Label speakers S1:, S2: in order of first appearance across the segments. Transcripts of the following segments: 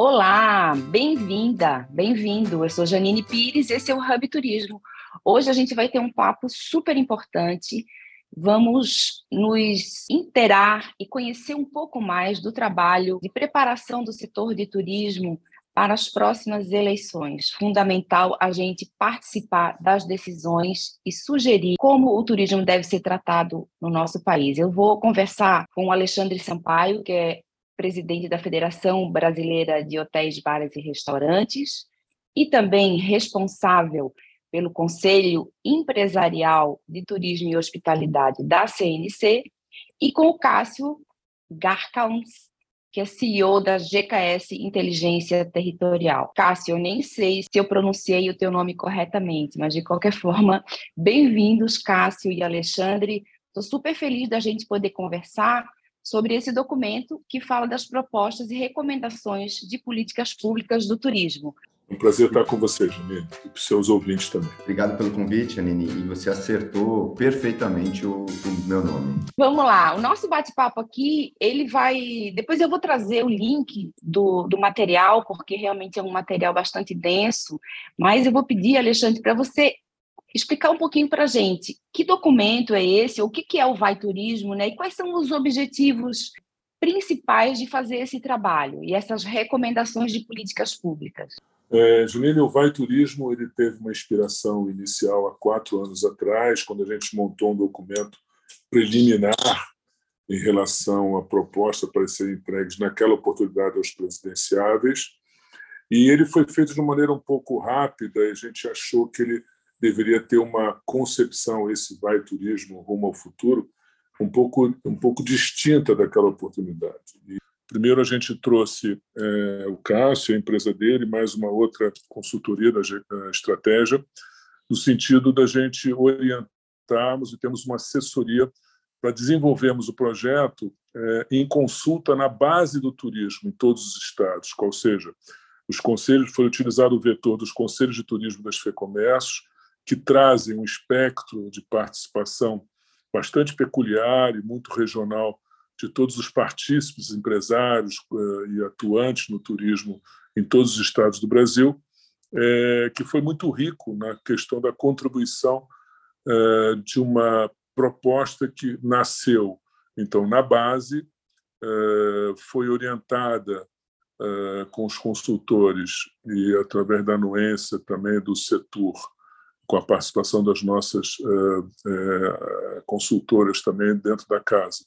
S1: Olá, bem-vinda, bem-vindo. Eu sou Janine Pires, esse é o Hub Turismo. Hoje a gente vai ter um papo super importante. Vamos nos interar e conhecer um pouco mais do trabalho de preparação do setor de turismo para as próximas eleições. Fundamental a gente participar das decisões e sugerir como o turismo deve ser tratado no nosso país. Eu vou conversar com o Alexandre Sampaio, que é presidente da Federação Brasileira de Hotéis, Bares e Restaurantes, e também responsável pelo Conselho Empresarial de Turismo e Hospitalidade da CNC, e com o Cássio Garcans, que é CEO da GKS Inteligência Territorial. Cássio, eu nem sei se eu pronunciei o teu nome corretamente, mas de qualquer forma, bem-vindos, Cássio e Alexandre. Estou super feliz da gente poder conversar sobre esse documento que fala das propostas e recomendações de políticas públicas do turismo.
S2: Um prazer estar com você, Janine, e para os seus ouvintes também.
S3: Obrigado pelo convite, Janine, e você acertou perfeitamente o, o meu nome.
S1: Vamos lá, o nosso bate-papo aqui, ele vai... Depois eu vou trazer o link do, do material, porque realmente é um material bastante denso, mas eu vou pedir, Alexandre, para você explicar um pouquinho para a gente que documento é esse, o que, que é o Vai Turismo, né? E quais são os objetivos principais de fazer esse trabalho e essas recomendações de políticas públicas.
S2: É, Junine, o Vai Turismo ele teve uma inspiração inicial há quatro anos atrás, quando a gente montou um documento preliminar em relação à proposta para ser entregues naquela oportunidade aos presidenciáveis. E ele foi feito de uma maneira um pouco rápida, e a gente achou que ele deveria ter uma concepção, esse vai turismo rumo ao futuro, um pouco, um pouco distinta daquela oportunidade. E, primeiro, a gente trouxe é, o Cássio, a empresa dele, mais uma outra consultoria da estratégia, no sentido da gente orientarmos e termos uma assessoria para desenvolvermos o projeto é, em consulta na base do turismo em todos os estados, qual seja, os conselhos, foi utilizado o vetor dos conselhos de turismo das FEComércios, que trazem um espectro de participação bastante peculiar e muito regional de todos os partícipes, empresários eh, e atuantes no turismo em todos os estados do Brasil, é, que foi muito rico na questão da contribuição é, de uma proposta que nasceu então na base, foi orientada com os consultores e através da anuência também do setor com a participação das nossas é, é, consultoras também dentro da casa,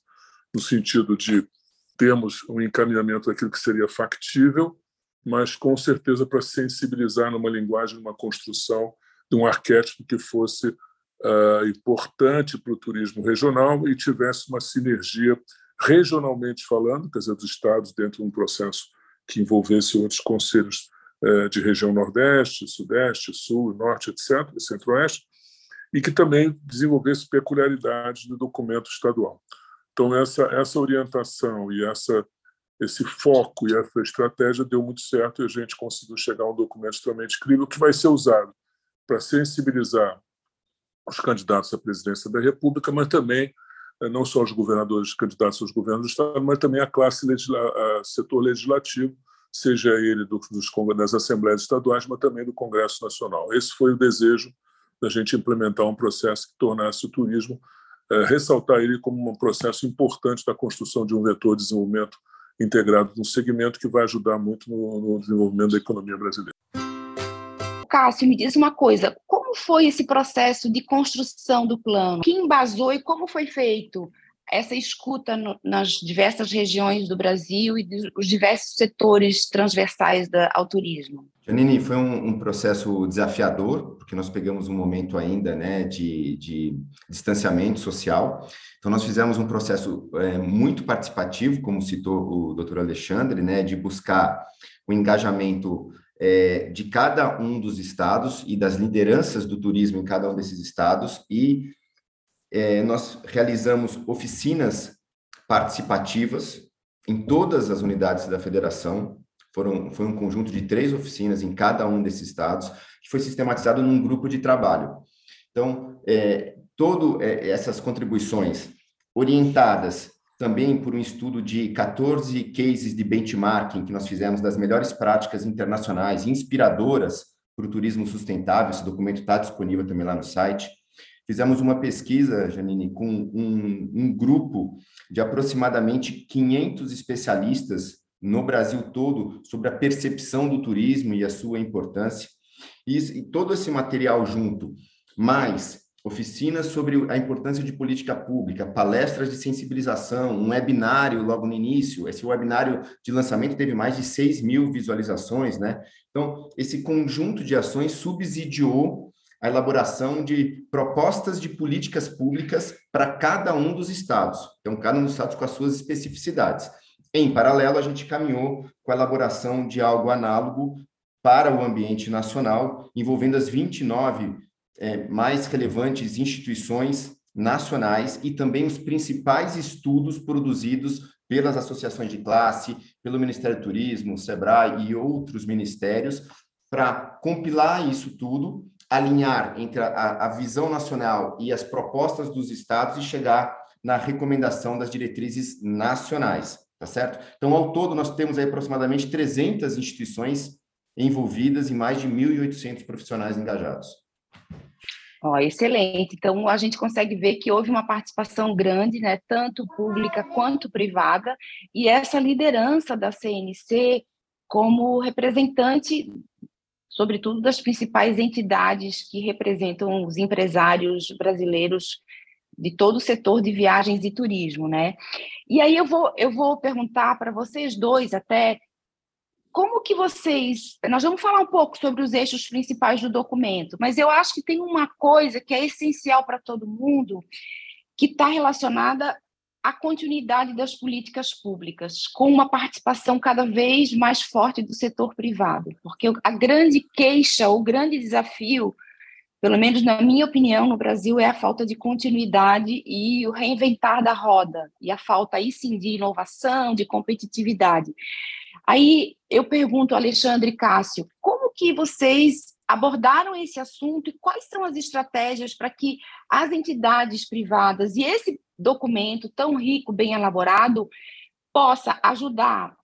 S2: no sentido de termos um encaminhamento daquilo que seria factível, mas com certeza para sensibilizar numa linguagem, numa construção de um arquétipo que fosse uh, importante para o turismo regional e tivesse uma sinergia regionalmente falando, quer dizer, dos estados dentro de um processo que envolvesse outros conselhos eh, de região Nordeste, Sudeste, Sul, Norte, etc., Centro-Oeste, e que também desenvolvesse peculiaridades do documento estadual. Então, essa, essa orientação e essa, esse foco e essa estratégia deu muito certo e a gente conseguiu chegar a um documento extremamente incrível que vai ser usado para sensibilizar os candidatos à presidência da República, mas também eh, não só os governadores candidatos aos governos do Estado, mas também a classe legisla a setor legislativo, seja ele do, dos, das assembleias estaduais, mas também do Congresso Nacional. Esse foi o desejo da gente implementar um processo que tornasse o turismo, é, ressaltar ele como um processo importante da construção de um vetor de desenvolvimento integrado num segmento que vai ajudar muito no, no desenvolvimento da economia brasileira.
S1: Cássio, me diz uma coisa, como foi esse processo de construção do plano? Quem embasou e como foi feito? Essa escuta no, nas diversas regiões do Brasil e dos diversos setores transversais da, ao turismo?
S3: Janine, foi um, um, processo desafiador, porque nós pegamos um momento ainda né, de, de distanciamento social. Então, nós fizemos um processo é, muito participativo, como citou o doutor Alexandre, né, de buscar o engajamento é, de cada um dos estados e das lideranças do turismo em cada um desses estados e é, nós realizamos oficinas participativas em todas as unidades da federação. Foram, foi um conjunto de três oficinas em cada um desses estados, que foi sistematizado num grupo de trabalho. Então, é, todas é, essas contribuições orientadas também por um estudo de 14 cases de benchmarking que nós fizemos das melhores práticas internacionais inspiradoras para o turismo sustentável. Esse documento está disponível também lá no site. Fizemos uma pesquisa, Janine, com um, um grupo de aproximadamente 500 especialistas no Brasil todo sobre a percepção do turismo e a sua importância. E, e todo esse material junto, mais oficinas sobre a importância de política pública, palestras de sensibilização, um webinário logo no início. Esse webinário de lançamento teve mais de 6 mil visualizações, né? Então, esse conjunto de ações subsidiou a elaboração de propostas de políticas públicas para cada um dos estados. Então, cada um dos estados com as suas especificidades. Em paralelo, a gente caminhou com a elaboração de algo análogo para o ambiente nacional, envolvendo as 29 é, mais relevantes instituições nacionais e também os principais estudos produzidos pelas associações de classe, pelo Ministério do Turismo, SEBRAE e outros ministérios, para compilar isso tudo, alinhar entre a, a visão nacional e as propostas dos estados e chegar na recomendação das diretrizes nacionais, tá certo? Então, ao todo, nós temos aí aproximadamente 300 instituições envolvidas e mais de 1.800 profissionais engajados.
S1: Oh, excelente. Então, a gente consegue ver que houve uma participação grande, né, tanto pública quanto privada, e essa liderança da CNC como representante, sobretudo, das principais entidades que representam os empresários brasileiros de todo o setor de viagens e turismo, né? E aí eu vou, eu vou perguntar para vocês dois até como que vocês. Nós vamos falar um pouco sobre os eixos principais do documento, mas eu acho que tem uma coisa que é essencial para todo mundo, que está relacionada à continuidade das políticas públicas, com uma participação cada vez mais forte do setor privado, porque a grande queixa, o grande desafio, pelo menos na minha opinião, no Brasil, é a falta de continuidade e o reinventar da roda, e a falta aí sim de inovação, de competitividade. Aí eu pergunto, Alexandre Cássio, como que vocês abordaram esse assunto e quais são as estratégias para que as entidades privadas e esse documento tão rico, bem elaborado, possa ajudar,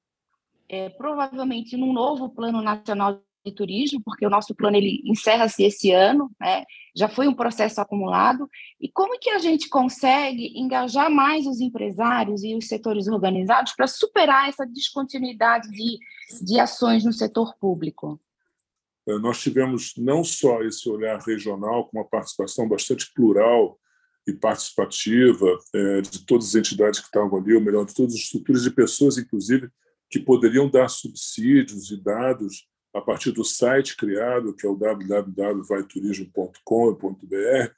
S1: é, provavelmente num novo plano nacional de turismo, porque o nosso plano ele encerra-se esse ano, né? já foi um processo acumulado, e como que a gente consegue engajar mais os empresários e os setores organizados para superar essa descontinuidade de, de ações no setor público?
S2: É, nós tivemos não só esse olhar regional, com uma participação bastante plural e participativa é, de todas as entidades que estavam ali, ou melhor, de todas as estruturas de pessoas, inclusive, que poderiam dar subsídios e dados a partir do site criado, que é o www.vaiturismo.com.br,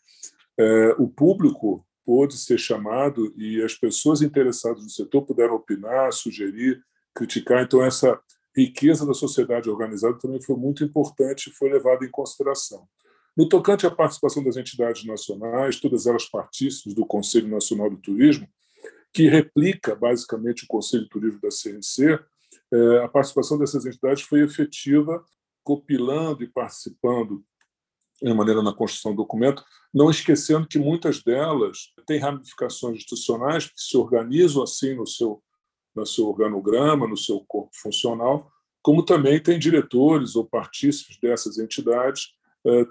S2: é, o público pôde ser chamado e as pessoas interessadas no setor puderam opinar, sugerir, criticar. Então, essa riqueza da sociedade organizada também foi muito importante e foi levada em consideração. No tocante à participação das entidades nacionais, todas elas partícipes do Conselho Nacional do Turismo, que replica basicamente o Conselho de Turismo da CNC, é, a participação dessas entidades foi efetiva, copilando e participando de maneira na construção do documento, não esquecendo que muitas delas têm ramificações institucionais que se organizam assim no seu, no seu organograma, no seu corpo funcional, como também tem diretores ou partícipes dessas entidades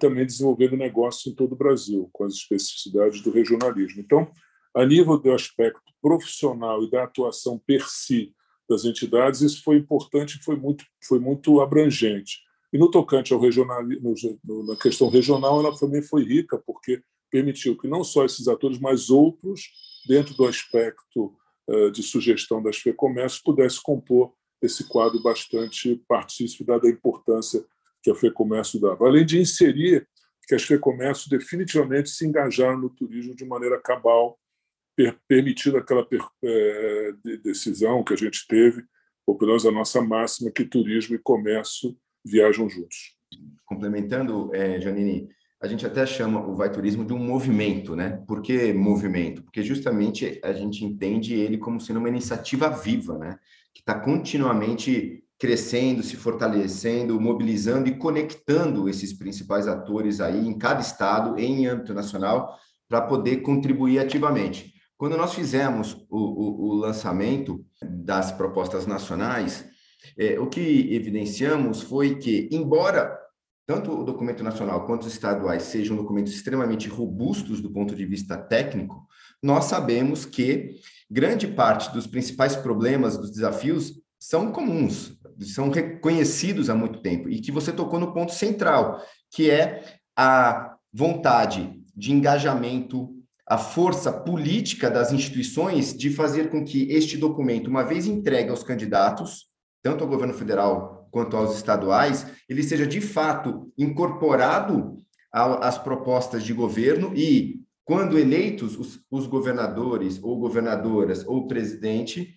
S2: também desenvolvendo negócios em todo o Brasil, com as especificidades do regionalismo. Então, a nível do aspecto profissional e da atuação per si das entidades, isso foi importante, foi muito, foi muito abrangente. E no tocante ao regional, no, na questão regional, ela também foi rica, porque permitiu que não só esses atores, mas outros, dentro do aspecto uh, de sugestão das FEComércio, pudessem compor esse quadro bastante partícipe, dada a importância que a FEComércio dava. Além de inserir que as FEComércio definitivamente se engajaram no turismo de maneira cabal, permitindo aquela é, decisão que a gente teve, ou pelo menos a nossa máxima, que turismo e comércio viajam juntos.
S3: Complementando, é, Janine, a gente até chama o Vai Turismo de um movimento, né? Por que movimento? Porque justamente a gente entende ele como sendo uma iniciativa viva, né? Que está continuamente crescendo, se fortalecendo, mobilizando e conectando esses principais atores aí em cada estado, em âmbito nacional, para poder contribuir ativamente. Quando nós fizemos o, o, o lançamento das propostas nacionais, é, o que evidenciamos foi que, embora tanto o documento nacional quanto os estaduais sejam documentos extremamente robustos do ponto de vista técnico, nós sabemos que grande parte dos principais problemas, dos desafios, são comuns, são reconhecidos há muito tempo, e que você tocou no ponto central, que é a vontade de engajamento, a força política das instituições de fazer com que este documento, uma vez entregue aos candidatos, tanto ao governo federal quanto aos estaduais, ele seja de fato incorporado às propostas de governo e, quando eleitos, os, os governadores ou governadoras ou presidente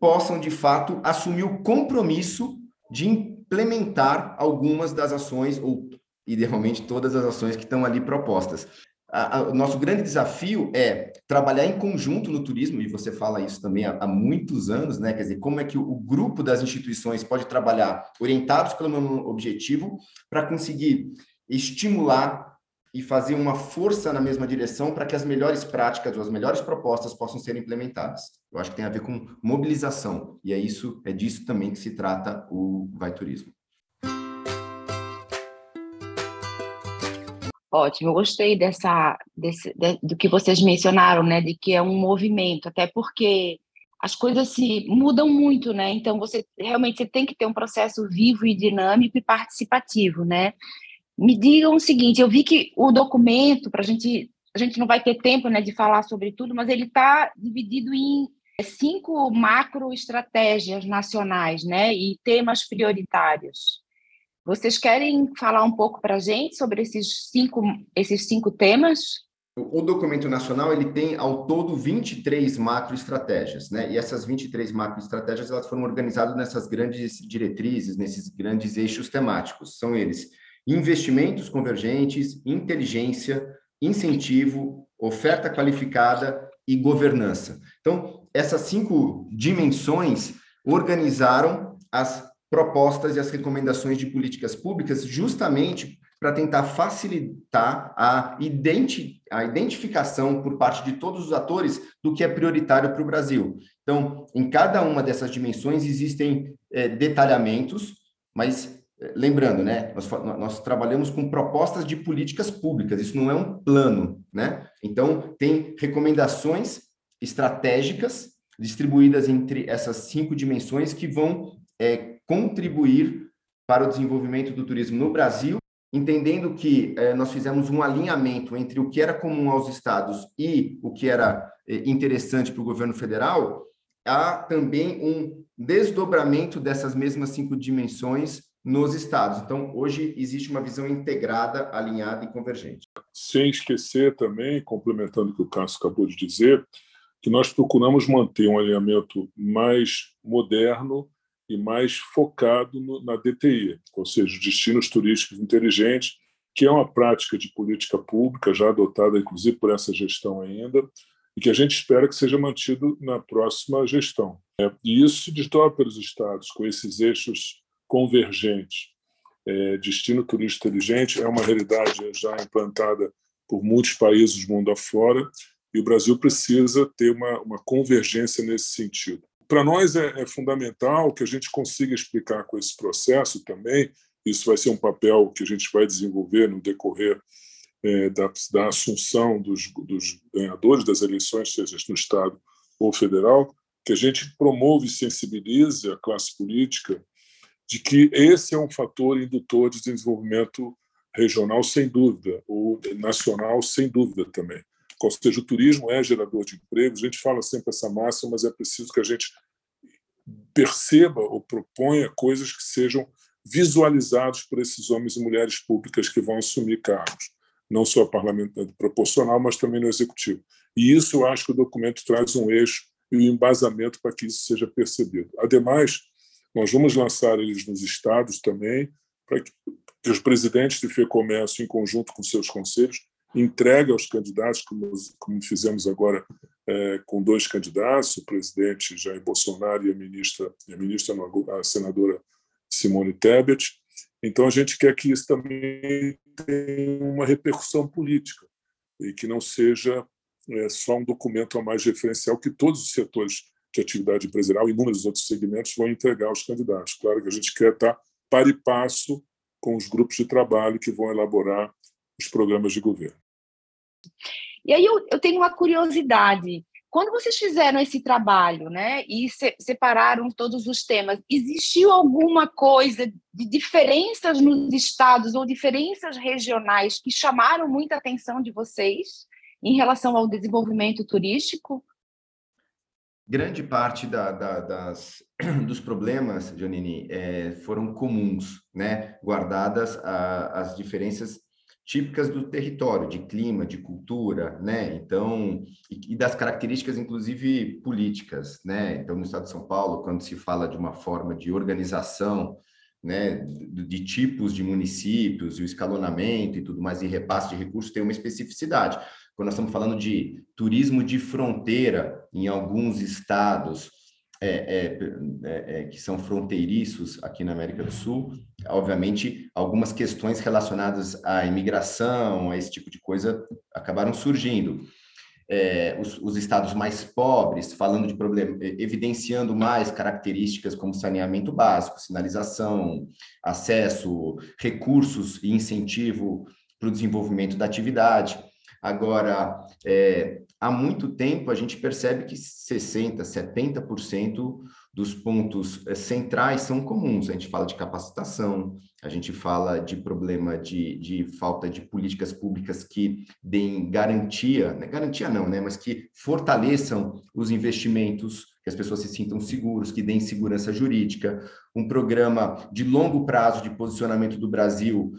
S3: possam de fato assumir o compromisso de implementar algumas das ações ou idealmente todas as ações que estão ali propostas o nosso grande desafio é trabalhar em conjunto no turismo, e você fala isso também há, há muitos anos, né? Quer dizer, como é que o, o, grupo das instituições pode trabalhar orientados pelo mesmo objetivo para conseguir estimular e fazer uma força na mesma direção para que as melhores práticas ou as melhores propostas possam ser implementadas. Eu acho que tem a ver com mobilização, e é isso, é disso também que se trata o Vai Turismo.
S1: Ótimo, eu gostei dessa, desse, de, do que vocês mencionaram, né, de que é um movimento, até porque as coisas se mudam muito, né? Então você realmente você tem que ter um processo vivo e dinâmico e participativo, né? Me digam o seguinte, eu vi que o documento para a gente a gente não vai ter tempo, né, de falar sobre tudo, mas ele está dividido em cinco macro estratégias nacionais, né, e temas prioritários. Vocês querem falar um pouco para a gente sobre esses cinco, esses cinco temas?
S3: O documento nacional ele tem ao todo 23 macroestratégias, né? E essas 23 macroestratégias elas foram organizadas nessas grandes diretrizes, nesses grandes eixos temáticos. São eles: investimentos convergentes, inteligência, incentivo, oferta qualificada e governança. Então, essas cinco dimensões organizaram as propostas e as recomendações de políticas públicas justamente para tentar facilitar a, identi a identificação por parte de todos os atores do que é prioritário para o Brasil. Então, em cada uma dessas dimensões existem é, detalhamentos, mas lembrando, né, nós, nós, trabalhamos com propostas de políticas públicas, isso não é um plano, né? Então, tem recomendações estratégicas distribuídas entre essas cinco dimensões que vão é, contribuir para o desenvolvimento do turismo no Brasil, entendendo que eh, nós fizemos um alinhamento entre o que era comum aos estados e o que era eh, interessante para o governo federal, há também um desdobramento dessas mesmas cinco dimensões nos estados. Então, hoje existe uma visão integrada, alinhada e convergente.
S2: Sem esquecer também, complementando o que o Cássio acabou de dizer, que nós procuramos manter um alinhamento mais moderno e mais focado no, na DTI, ou seja, destinos turísticos inteligentes, que é uma prática de política pública já adotada, inclusive, por essa gestão ainda, e que a gente espera que seja mantido na próxima gestão. É, e isso se desdobra pelos estados, com esses eixos convergentes. É, destino turístico inteligente é uma realidade já implantada por muitos países do mundo afora, e o Brasil precisa ter uma, uma convergência nesse sentido. Para nós é, é fundamental que a gente consiga explicar com esse processo também. Isso vai ser um papel que a gente vai desenvolver no decorrer é, da, da, assunção dos, dos, ganhadores das eleições, seja no Estado ou federal, que a gente promove e sensibilize a classe política de que esse é um fator indutor de desenvolvimento regional, sem dúvida, ou nacional, sem dúvida também. Ou seja, o turismo é gerador de empregos. A gente fala sempre essa máxima, mas é preciso que a gente perceba ou proponha coisas que sejam visualizados por esses homens e mulheres públicas que vão assumir cargos, não só parlamentar proporcional, mas também no executivo. E isso eu acho que o documento traz um eixo e um embasamento para que isso seja percebido. Ademais, nós vamos lançar eles nos estados também, para que, os presidentes de FEComércio, em conjunto com seus conselhos, entregue aos candidatos, como, como fizemos agora é, com dois candidatos, o presidente Jair Bolsonaro e a ministra, a, ministra a senadora Simone Tebet. Então, a gente quer que isso também tenha uma repercussão política e que não seja é só um documento a mais referencial que todos os setores de atividade empresarial e inúmeros outros segmentos vão entregar aos candidatos. Claro que a gente quer estar para e passo com os grupos de trabalho que vão elaborar os programas de governo.
S1: E aí eu, eu tenho uma curiosidade. Quando vocês fizeram esse trabalho, né, e se, separaram todos os temas, existiu alguma coisa de diferenças nos estados ou diferenças regionais que chamaram muita atenção de vocês em relação ao desenvolvimento turístico?
S3: Grande parte da, da, das, dos problemas, Janine, é, foram comuns, né, guardadas a, as diferenças típicas do território, de clima, de cultura, né? Então, e, e, das características, inclusive, políticas, né? Então, no estado de São Paulo, quando se fala de uma forma de organização, né, de, de tipos de municípios, o escalonamento e tudo mais, e repasse de recursos, tem uma especificidade. Quando nós estamos falando de turismo de fronteira em alguns estados, é, é, é, é, que são fronteiriços aqui na América do Sul, obviamente, algumas questões relacionadas à imigração, a esse tipo de coisa, acabaram surgindo. É, os, os, estados mais pobres, falando de problema, evidenciando mais características como saneamento básico, sinalização, acesso, recursos e incentivo para o desenvolvimento da atividade. Agora, é, há muito tempo a gente percebe que 60%, 70% dos pontos é, centrais são comuns. A gente fala de capacitação, a gente fala de problema de, de falta de políticas públicas que deem garantia, né? garantia não, né? mas que fortaleçam os investimentos, que as pessoas se sintam seguros, que deem segurança jurídica, um programa de longo prazo de posicionamento do Brasil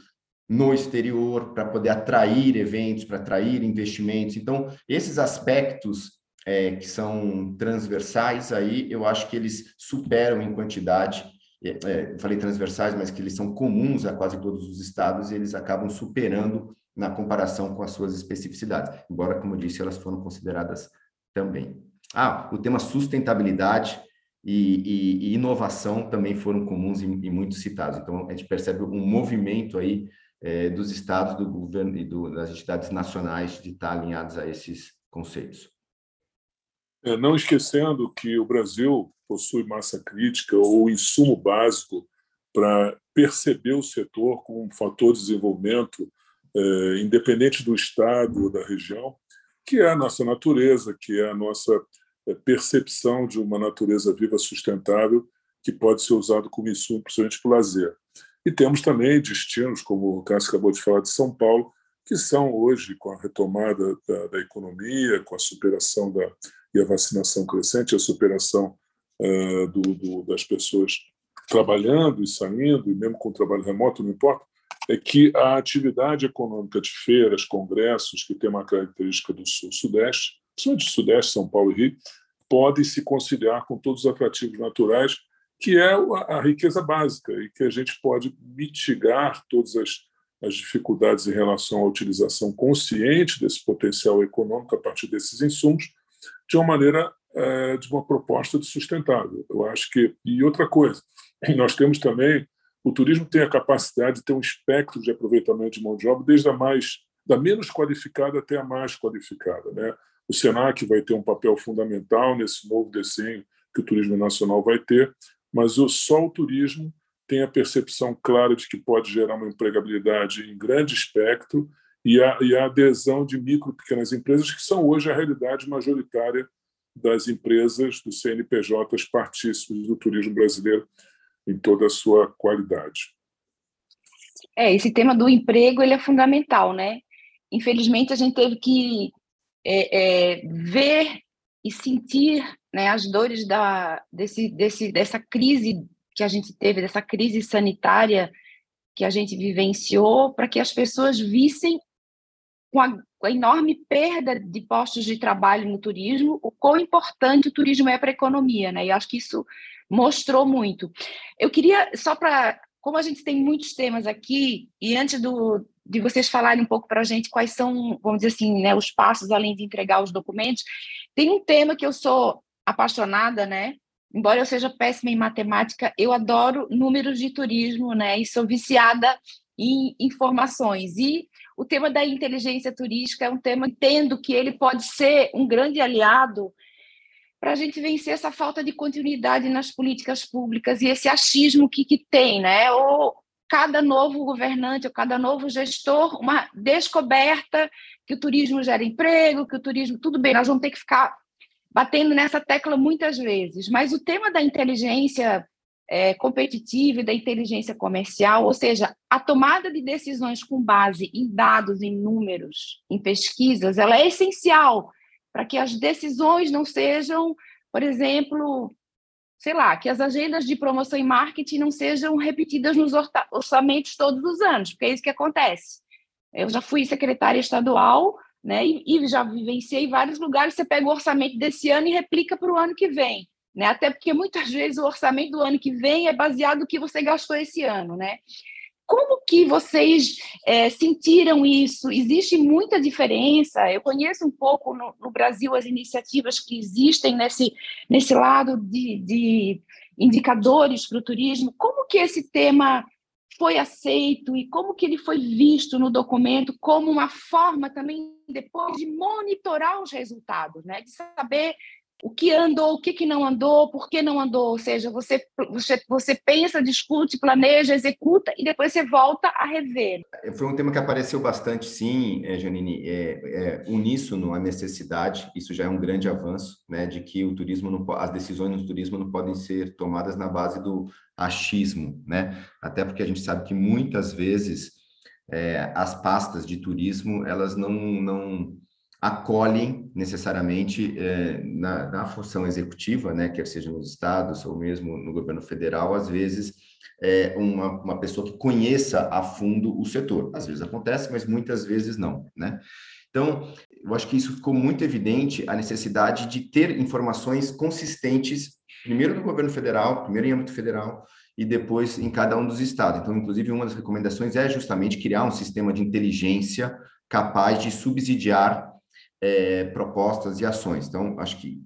S3: no exterior para poder atrair eventos, para atrair investimentos. Então, esses aspectos é, que são transversais aí, eu acho que eles superam em quantidade. É, é, falei transversais, mas que eles são comuns a quase todos os estados e eles acabam superando na comparação com as suas especificidades. Embora, como eu disse, elas foram consideradas também. Ah, o tema sustentabilidade e, e, e inovação também foram comuns e, e muito citados. Então, a gente percebe um movimento aí é, dos estados, do governo e do, das entidades nacionais de estar alinhados a esses conceitos.
S2: É, não esquecendo que o Brasil possui massa crítica ou insumo básico para perceber o setor como um fator de desenvolvimento é, independente do estado ou da região, que é a nossa natureza, que é a nossa é, percepção de uma natureza viva sustentável que pode ser usado como insumo, principalmente para o lazer. E temos também destinos, como o Cássio acabou de falar, de São Paulo, que são hoje, com a retomada da, da economia, com a superação da, e a vacinação crescente, a superação uh, do, do, das pessoas trabalhando e saindo, e mesmo com trabalho remoto, não importa, é que a atividade econômica de feiras, congressos, que tem uma característica do sul-sudeste, principalmente de sudeste, São Paulo e Rio, podem se conciliar com todos os atrativos naturais que é a riqueza básica e que a gente pode mitigar todas as, as dificuldades em relação à utilização consciente desse potencial econômico a partir desses insumos de uma maneira é, de uma proposta de sustentável. Eu acho que e outra coisa, nós temos também o turismo tem a capacidade de ter um espectro de aproveitamento de mão de obra desde a mais da menos qualificada até a mais qualificada, né? O Senac vai ter um papel fundamental nesse novo desenho que o turismo nacional vai ter, mas só o turismo tem a percepção clara de que pode gerar uma empregabilidade em grande espectro e a, e a adesão de micro pequenas empresas, que são hoje a realidade majoritária das empresas dos CNPJs partícipes do turismo brasileiro em toda a sua qualidade.
S1: É, esse tema do emprego ele é fundamental, né? Infelizmente, a gente teve que é, é, ver e sentir né, as dores da, desse, desse, dessa crise que a gente teve, dessa crise sanitária que a gente vivenciou, para que as pessoas vissem com a, com a, enorme perda de postos de trabalho no turismo, o quão importante o turismo é para a economia, né? E acho que isso mostrou muito. Eu queria, só para, como a gente tem muitos temas aqui, e antes do, de vocês falarem um pouco para a gente quais são, vamos dizer assim, né, os passos além de entregar os documentos, tem um tema que eu sou apaixonada, né? Embora eu seja péssima em matemática, eu adoro números de turismo, né? E sou viciada em informações. E o tema da inteligência turística é um tema, entendo que ele pode ser um grande aliado para a gente vencer essa falta de continuidade nas políticas públicas e esse achismo que, que tem, né? Ou cada novo governante ou cada novo gestor, uma descoberta que o turismo gera emprego, que o turismo. Tudo bem, nós vamos ter que ficar batendo nessa tecla muitas vezes, mas o tema da inteligência é, competitiva e da inteligência comercial, ou seja, a tomada de decisões com base em dados, em números, em pesquisas, ela é essencial para que as decisões não sejam, por exemplo, sei lá, que as agendas de promoção e marketing não sejam repetidas nos orçamentos todos os anos, porque é isso que acontece. Eu já fui secretária estadual, né, e, e já vivenciei vários lugares, você pega o orçamento desse ano e replica para o ano que vem né? Até porque muitas vezes o orçamento do ano que vem é baseado no que você gastou esse ano, né? Como que vocês é, sentiram isso? Existe muita diferença? Eu conheço um pouco no, no Brasil as iniciativas que existem nesse, nesse lado de, de indicadores para o turismo. Como que esse tema foi aceito e como que ele foi visto no documento como uma forma também depois de monitorar os resultados, né? De saber o que andou, o que, que não andou, por que não andou. Ou seja, você, você, você pensa, discute, planeja, executa e depois você volta a rever.
S3: Foi um tema que apareceu bastante, sim, eh, Janine, é, é, uníssono a necessidade, isso já é um grande avanço, né, de que o turismo, não, as decisões no turismo não podem ser tomadas na base do achismo, né, até porque a gente sabe que muitas vezes é, as pastas de turismo, elas não, não acolhem necessariamente é, na, na, função executiva, né, quer seja nos estados ou mesmo no governo federal, às vezes é, uma, uma pessoa que conheça a fundo o setor. Às vezes acontece, mas muitas vezes não, né? Então, eu acho que isso ficou muito evidente a necessidade de ter informações consistentes, primeiro do governo federal, primeiro em âmbito federal, e depois em cada um dos estados. Então, inclusive, uma das recomendações é justamente criar um sistema de inteligência capaz de subsidiar é, propostas e ações. Então, acho que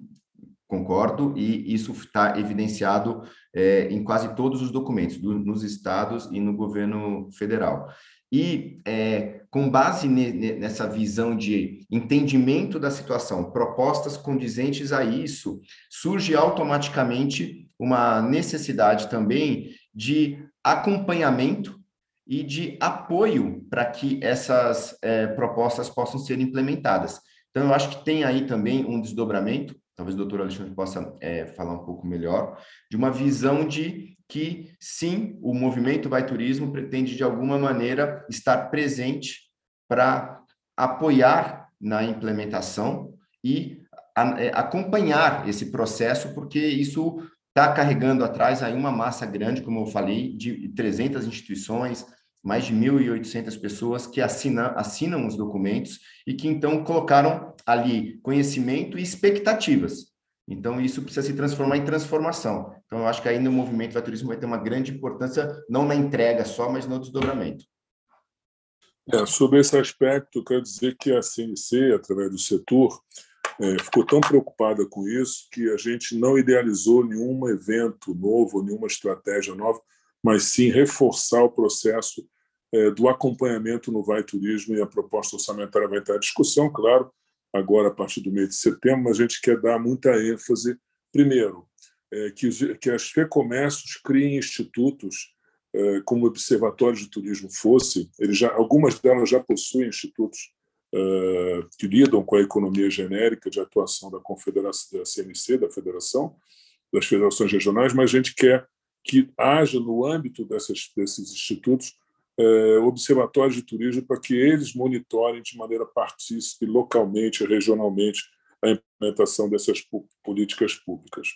S3: concordo e isso está evidenciado é, em quase todos os documentos, do, nos estados e no governo federal. E é, com base ne, nessa visão de entendimento da situação, propostas condizentes a isso, surge automaticamente uma necessidade também de acompanhamento e de apoio para que essas é, propostas possam ser implementadas. Então, eu acho que tem aí também um desdobramento, talvez o doutor Alexandre possa é, falar um pouco melhor, de uma visão de que, sim, o movimento Vai Turismo pretende, de alguma maneira, estar presente para apoiar na implementação e é, acompanhar esse processo, porque isso está carregando atrás aí uma massa grande, como eu falei, de 300 instituições, mais de 1.800 pessoas que assinam, assinam os documentos e que então colocaram ali conhecimento e expectativas. Então, isso precisa se transformar em transformação. Então, eu acho que aí no movimento Vai Turismo vai ter uma grande importância, não na entrega só, mas no desdobramento.
S2: É, sobre esse aspecto, quero dizer que a CNC, através do setor, é, ficou tão preocupada com isso que a gente não idealizou nenhum evento novo, nenhuma estratégia nova, mas sim reforçar o processo do acompanhamento no Vai Turismo e a proposta orçamentária vai estar em discussão, claro, agora a partir do mês de setembro, mas a gente quer dar muita ênfase, primeiro, é, que, que as FEComércios criem institutos é, como Observatório de Turismo fosse, eles já, algumas delas já possuem institutos é, que lidam com a economia genérica de atuação da Confederação da CNC, da Federação, das federações regionais, mas a gente quer que haja no âmbito dessas, desses institutos é, observatórios de turismo para que eles monitorem de maneira partícipe, localmente, regionalmente, a implementação dessas políticas públicas.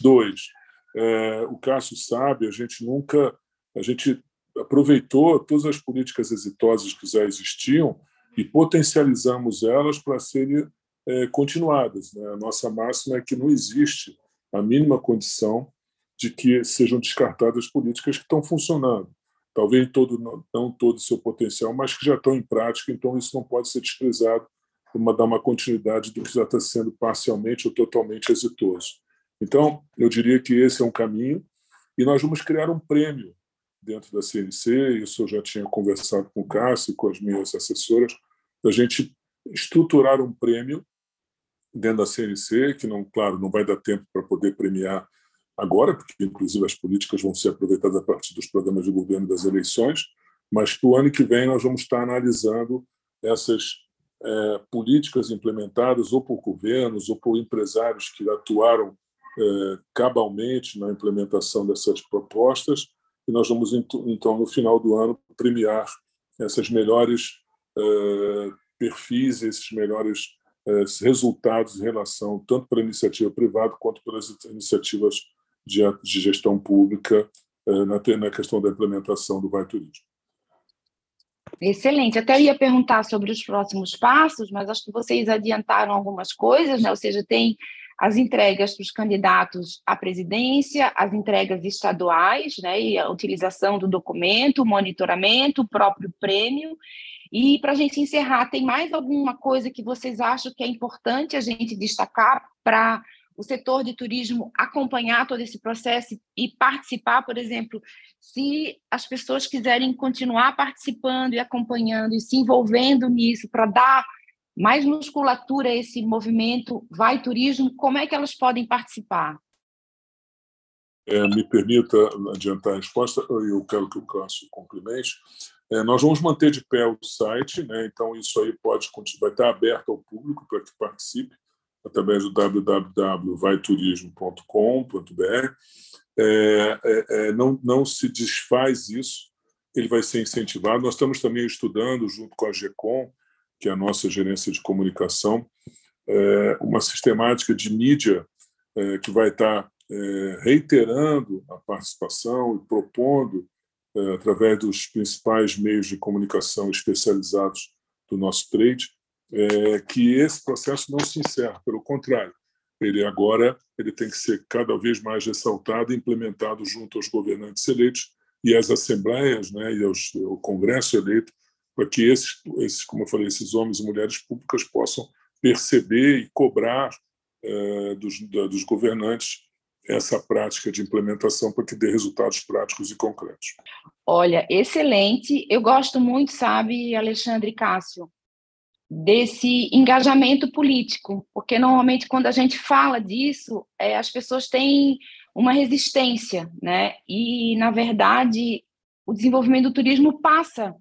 S2: Dois, é, o Cássio sabe, a gente nunca, a gente aproveitou todas as políticas exitosas que já existiam e potencializamos elas para serem é, continuadas. Né? A nossa máxima é que não existe a mínima condição de que sejam descartadas políticas que estão funcionando talvez todo, não todo o seu potencial, mas que já estão em prática, então isso não pode ser desprezado para dar uma continuidade do que já está sendo parcialmente ou totalmente exitoso. Então, eu diria que esse é um caminho, e nós vamos criar um prêmio dentro da CNC, isso eu já tinha conversado com o Cássio com as minhas assessoras, da gente estruturar um prêmio dentro da CNC, que não, claro, não vai dar tempo para poder premiar agora, porque inclusive as políticas vão ser aproveitadas a partir dos programas de governo das eleições, mas para o ano que vem nós vamos estar analisando essas é, políticas implementadas ou por governos ou por empresários que atuaram é, cabalmente na implementação dessas propostas e nós vamos então no final do ano premiar essas melhores é, perfis, esses melhores é, resultados em relação tanto para a iniciativa privada quanto para as iniciativas de, de gestão pública é, na, na questão da implementação do Vai Turismo.
S1: Excelente. Até ia perguntar sobre os próximos passos, mas acho que vocês adiantaram algumas coisas, né? Ou seja, tem as entregas para os candidatos à presidência, as entregas estaduais, né? E a utilização do documento, o monitoramento, o próprio prêmio. E para a gente encerrar, tem mais alguma coisa que vocês acham que é importante a gente destacar para o setor de turismo acompanhar todo esse processo e participar, por exemplo, se as pessoas quiserem continuar participando e acompanhando e se envolvendo nisso para dar mais musculatura a esse movimento Vai Turismo, como é que elas podem participar?
S2: É, me permita adiantar a resposta, eu quero que o Cássio complemente. É, nós vamos manter de pé o site, né? então isso aí pode vai estar aberto ao público para que participe através do www.vaiturismo.com.br. É, é, é, não, não se desfaz isso, ele vai ser incentivado. Nós estamos também estudando, junto com a GECOM, que é a nossa gerência de comunicação, é, uma sistemática de mídia é, que vai estar é, reiterando a participação e propondo, através dos principais meios de comunicação especializados do nosso trade, é, que esse processo não se encerra, pelo contrário, ele agora ele tem que ser cada vez mais ressaltado e implementado junto aos governantes eleitos e às assembleias, né, e aos, ao Congresso eleito, para que esses, esses, como eu falei, esses homens e mulheres públicas possam perceber e cobrar é, dos, da, dos governantes essa prática de implementação para que dê resultados práticos e concretos.
S1: Olha, excelente. Eu gosto muito, sabe, Alexandre Cássio, desse engajamento político, porque normalmente quando a gente fala disso, é, as pessoas têm uma resistência, né? E na verdade, o desenvolvimento do turismo passa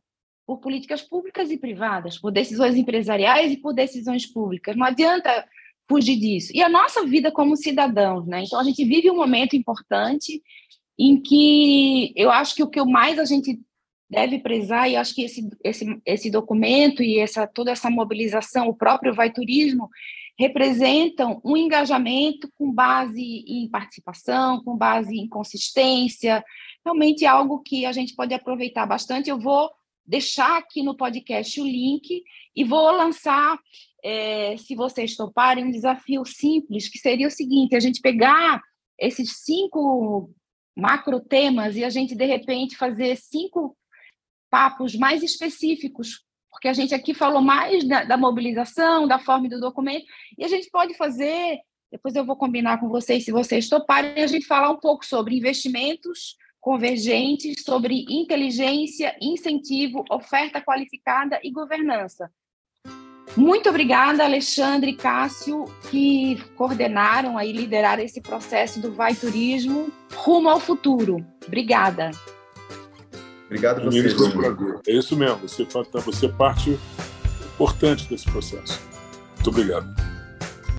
S1: por políticas públicas e privadas, por decisões empresariais e por decisões públicas. Não adianta fugir disso. E a nossa vida como cidadãos, né? Então a gente vive um momento importante em que eu acho que o que mais a gente deve prezar, e acho que esse, esse, esse documento e essa, toda essa mobilização, o próprio Vai Turismo, representam um engajamento com base em participação, com base em consistência, realmente algo que a gente pode aproveitar bastante. Eu vou deixar aqui no podcast o link e vou lançar, é, se vocês toparem, um desafio simples, que seria o seguinte: a gente pegar esses cinco macro temas e a gente, de repente, fazer cinco papos mais específicos, porque a gente aqui falou mais da, da mobilização, da forma do documento, e a gente pode fazer, depois eu vou combinar com vocês, se vocês toparem, a gente falar um pouco sobre investimentos convergentes, sobre inteligência, incentivo, oferta qualificada e governança. Muito obrigada, Alexandre e Cássio, que coordenaram e lideraram esse processo do Vai Turismo rumo ao futuro. Obrigada.
S3: Obrigado você.
S2: É isso mesmo, você, você é parte importante desse processo. Muito obrigado.